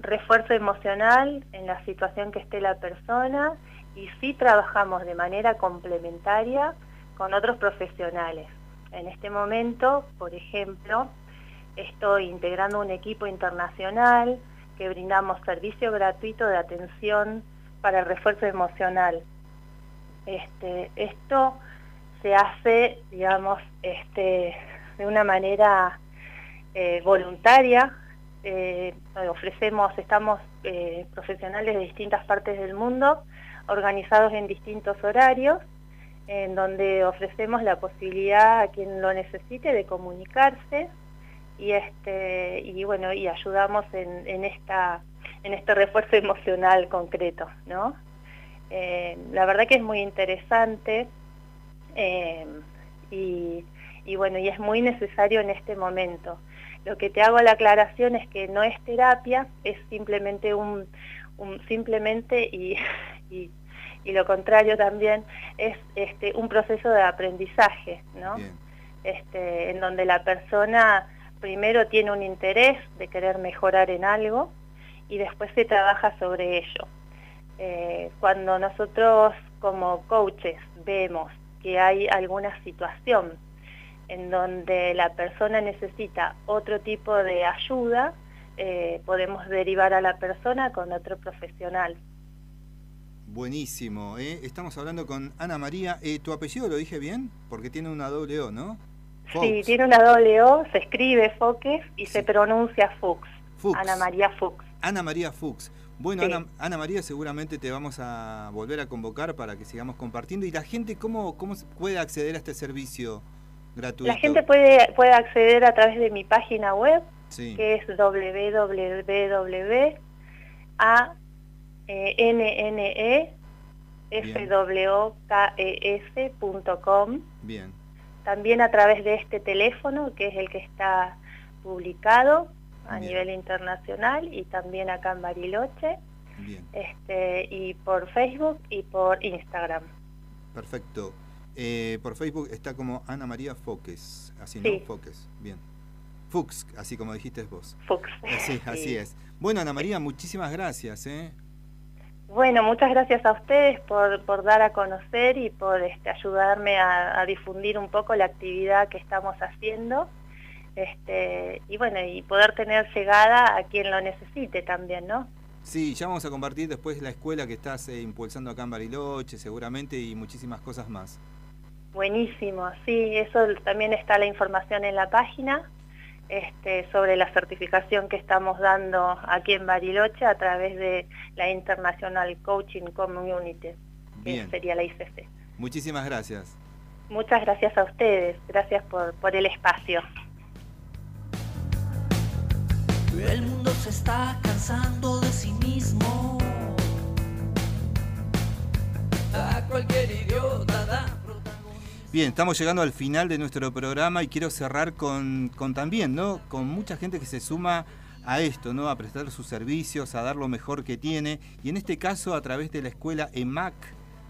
refuerzo emocional en la situación que esté la persona y sí trabajamos de manera complementaria con otros profesionales. En este momento, por ejemplo, estoy integrando un equipo internacional que brindamos servicio gratuito de atención para el refuerzo emocional. Este, esto se hace, digamos, este, de una manera eh, voluntaria. Eh, ofrecemos, estamos eh, profesionales de distintas partes del mundo, organizados en distintos horarios, en donde ofrecemos la posibilidad a quien lo necesite de comunicarse y este y bueno y ayudamos en, en esta en este refuerzo emocional concreto, ¿no? Eh, la verdad que es muy interesante eh, y, y, bueno, y es muy necesario en este momento. Lo que te hago la aclaración es que no es terapia, es simplemente un, un simplemente y, *laughs* y, y, lo contrario también es este un proceso de aprendizaje, ¿no? Este, en donde la persona primero tiene un interés de querer mejorar en algo y después se trabaja sobre ello. Eh, cuando nosotros como coaches vemos que hay alguna situación en donde la persona necesita otro tipo de ayuda, eh, podemos derivar a la persona con otro profesional. Buenísimo, ¿eh? estamos hablando con Ana María. Eh, ¿Tu apellido lo dije bien? Porque tiene una doble O, ¿no? Fox. Sí, tiene una doble O, se escribe Foques y sí. se pronuncia Fuchs. Fuchs. Ana María Fuchs. Ana María Fuchs. Bueno, sí. Ana, Ana, María, seguramente te vamos a volver a convocar para que sigamos compartiendo. ¿Y la gente cómo, cómo puede acceder a este servicio gratuito? La gente puede, puede acceder a través de mi página web, Sí. que es www.a eh, nne fwokes.com Bien. también a través de este teléfono que es el que está publicado a Bien. nivel internacional y también acá en Bariloche Bien. este y por Facebook y por Instagram Perfecto. Eh, por Facebook está como Ana María Foques, así Sí. no, Foques, bien. Fux, así como dijiste vos. Fux. Así, así Sí. es. Bueno, Ana María, muchísimas gracias. ¿eh? Bueno, muchas gracias a ustedes por, por dar a conocer y por este, ayudarme a, a difundir un poco la actividad que estamos haciendo. Este, y bueno, y poder tener llegada a quien lo necesite también, ¿no? Sí, ya vamos a compartir después la escuela que estás eh, impulsando acá en Bariloche, seguramente, y muchísimas cosas más. Buenísimo, sí, eso también está la información en la página este, sobre la certificación que estamos dando aquí en Bariloche a través de la International Coaching Community, que Bien. sería la ICC. Muchísimas gracias. Muchas gracias a ustedes, gracias por, por el espacio. El mundo se está cansando de sí mismo. A cualquier idiota da Bien, estamos llegando al final de nuestro programa y quiero cerrar con, con también, ¿no? Con mucha gente que se suma a esto, ¿no? A prestar sus servicios, a dar lo mejor que tiene. Y en este caso a través de la escuela EMAC,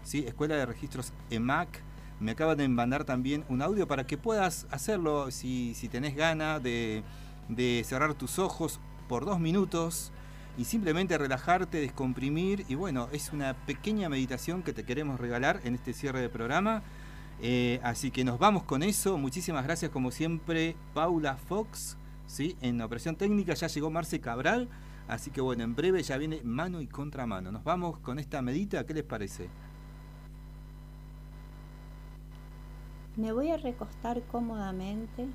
¿sí? Escuela de Registros EMAC. Me acaban de mandar también un audio para que puedas hacerlo si, si tenés gana de, de cerrar tus ojos por dos minutos y simplemente relajarte, descomprimir. Y bueno, es una pequeña meditación que te queremos regalar en este cierre de programa. Eh, así que nos vamos con eso. Muchísimas gracias, como siempre, Paula Fox. ¿sí? En operación técnica ya llegó Marce Cabral. Así que bueno, en breve ya viene mano y contramano. Nos vamos con esta medita. ¿Qué les parece? Me voy a recostar cómodamente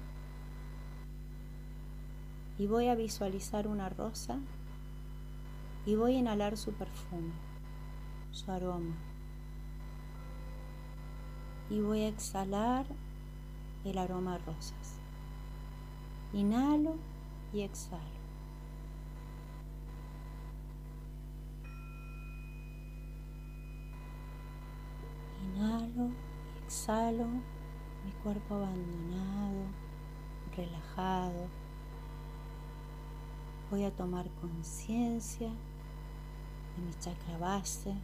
y voy a visualizar una rosa y voy a inhalar su perfume, su aroma. Y voy a exhalar el aroma rosas. Inhalo y exhalo. Inhalo y exhalo mi cuerpo abandonado, relajado. Voy a tomar conciencia de mi chakra base,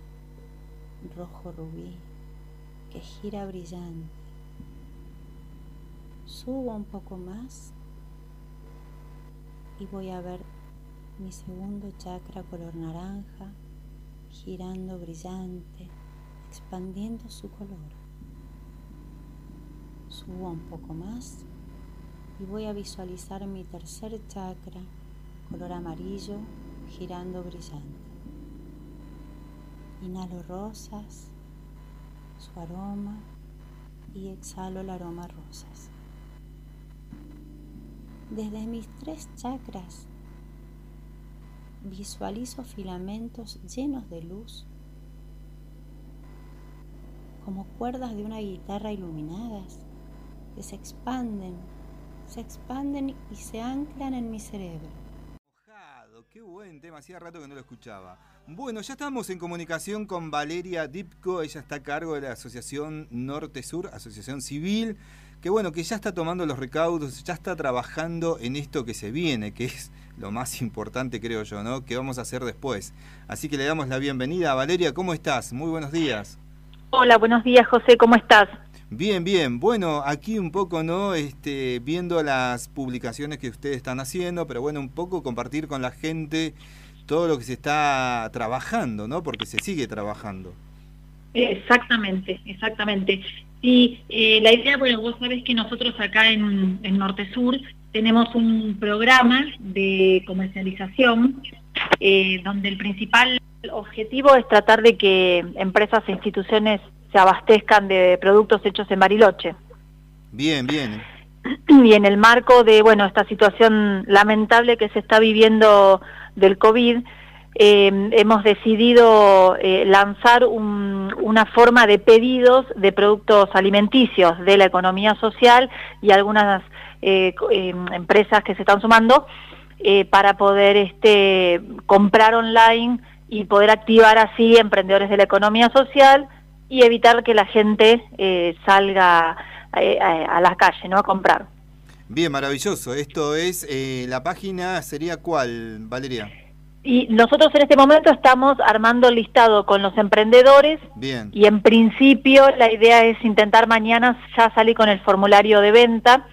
rojo rubí, que gira brillante. Subo un poco más y voy a ver mi segundo chakra color naranja, girando brillante, expandiendo su color. Subo un poco más y voy a visualizar mi tercer chakra, color amarillo, girando brillante. Inhalo rosas, su aroma y exhalo el aroma rosas. Desde mis tres chakras visualizo filamentos llenos de luz, como cuerdas de una guitarra iluminadas que se expanden, se expanden y se anclan en mi cerebro. Mojado, Qué buen tema, hacía rato que no lo escuchaba. Bueno, ya estamos en comunicación con Valeria Dipko, ella está a cargo de la Asociación Norte Sur, Asociación Civil, que bueno, que ya está tomando los recaudos, ya está trabajando en esto que se viene, que es lo más importante creo yo, ¿no? Que vamos a hacer después. Así que le damos la bienvenida Valeria, ¿cómo estás? Muy buenos días. Hola, buenos días José, ¿cómo estás? Bien, bien. Bueno, aquí un poco, ¿no? Este, viendo las publicaciones que ustedes están haciendo, pero bueno, un poco compartir con la gente todo lo que se está trabajando, ¿no? Porque se sigue trabajando. Exactamente, exactamente. Y eh, la idea, bueno, vos sabés que nosotros acá en, en Norte Sur tenemos un programa de comercialización eh, donde el principal objetivo es tratar de que empresas e instituciones se abastezcan de productos hechos en Bariloche. Bien, bien. Y en el marco de, bueno, esta situación lamentable que se está viviendo del COVID, eh, hemos decidido eh, lanzar un- una forma de pedidos de productos alimenticios de la economía social y algunas eh, empresas que se están sumando para poder este, comprar online y poder activar así emprendedores de la economía social y evitar que la gente salga eh, a, a las calles ¿no? a comprar. Bien, maravilloso. Esto es, eh, la página sería cuál, Valeria. Y nosotros en este momento estamos armando el listado con los emprendedores Bien. y en principio la idea es intentar mañana ya salir con el formulario de venta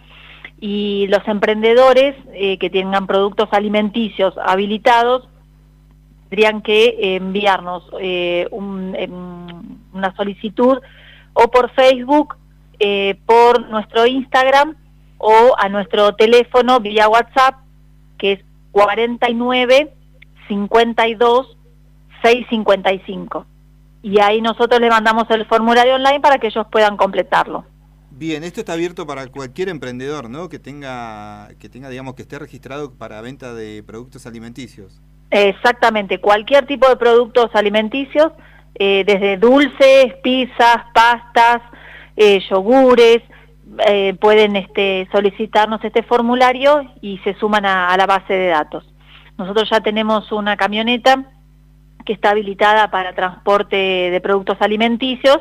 y los emprendedores eh, que tengan productos alimenticios habilitados tendrían que enviarnos eh, un- em, una solicitud o por Facebook, eh, por nuestro Instagram o a nuestro teléfono vía WhatsApp que es 49 52 655. Y ahí nosotros le mandamos el formulario online para que ellos puedan completarlo. Bien, esto está abierto para cualquier emprendedor, ¿no? Que tenga, que tenga, digamos, que esté registrado para venta de productos alimenticios. Exactamente, cualquier tipo de productos alimenticios, eh, desde dulces, pizzas, pastas, eh, yogures, eh, pueden este, solicitarnos este formulario y se suman a, la base de datos. Nosotros ya tenemos una camioneta que está habilitada para transporte de productos alimenticios,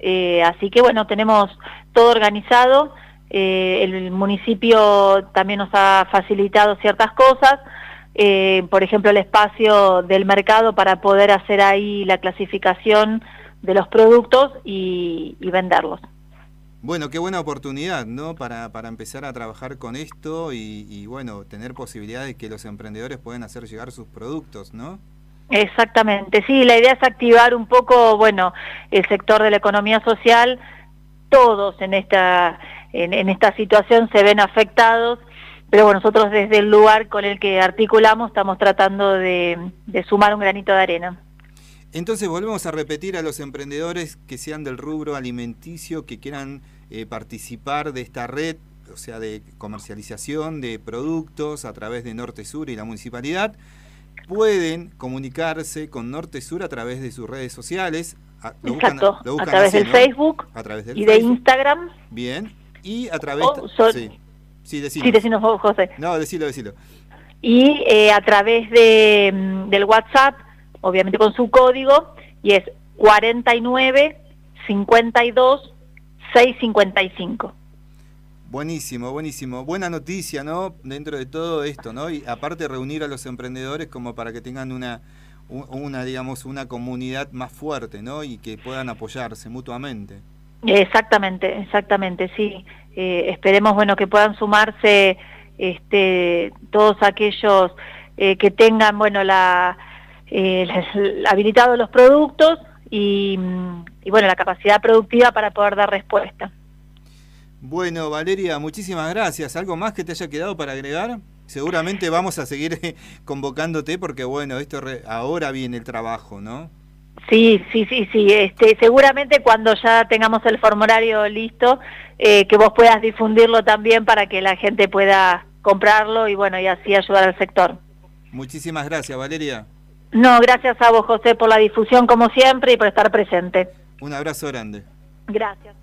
eh, así que bueno, tenemos todo organizado. Eh, el municipio también nos ha facilitado ciertas cosas, por ejemplo el espacio del mercado para poder hacer ahí la clasificación de los productos y venderlos. Bueno, qué buena oportunidad, ¿no? Para, para empezar a trabajar con esto y, y, bueno, tener posibilidad de que los emprendedores puedan hacer llegar sus productos, ¿no? Exactamente, sí, la idea es activar un poco, bueno, el sector de la economía social, todos en esta, en, esta situación se ven afectados, pero bueno, nosotros desde el lugar con el que articulamos estamos tratando de sumar un granito de arena. Entonces volvemos a repetir a los emprendedores que sean del rubro alimenticio, que quieran eh, participar de esta red, o sea, de comercialización de productos a través de Norte Sur y la municipalidad, pueden comunicarse con Norte Sur a través de sus redes sociales. a- lo buscan- a través así, del ¿no? Facebook a través del y de. Instagram. Bien. Y a través... O sol- sí, sí, decinos. Sí, decinos vos, José. No, decilo, decilo. y eh, a través de, mm, del WhatsApp, obviamente con su código, y es 49 52 655. Buenísimo, buenísimo. Buena noticia, ¿no? Dentro de todo esto, ¿no? Y aparte reunir a los emprendedores como para que tengan una, una digamos, una comunidad más fuerte, ¿no? Y que puedan apoyarse mutuamente. Exactamente, exactamente, sí. Eh, esperemos, bueno, que puedan sumarse este, todos aquellos eh, que tengan, bueno, la, eh, habilitados los productos y, y, bueno, la capacidad productiva para poder dar respuesta. Bueno, Valeria, muchísimas gracias. ¿Algo más que te haya quedado para agregar? Seguramente vamos a seguir *laughs* convocándote porque, bueno, esto re- ahora viene el trabajo, ¿no? Sí, sí, sí, sí. Este, seguramente cuando ya tengamos el formulario listo, eh, que vos puedas difundirlo también para que la gente pueda comprarlo y bueno, y así ayudar al sector. Muchísimas gracias, Valeria. No, gracias a vos, José, por la difusión como siempre y por estar presente. Un abrazo grande. Gracias.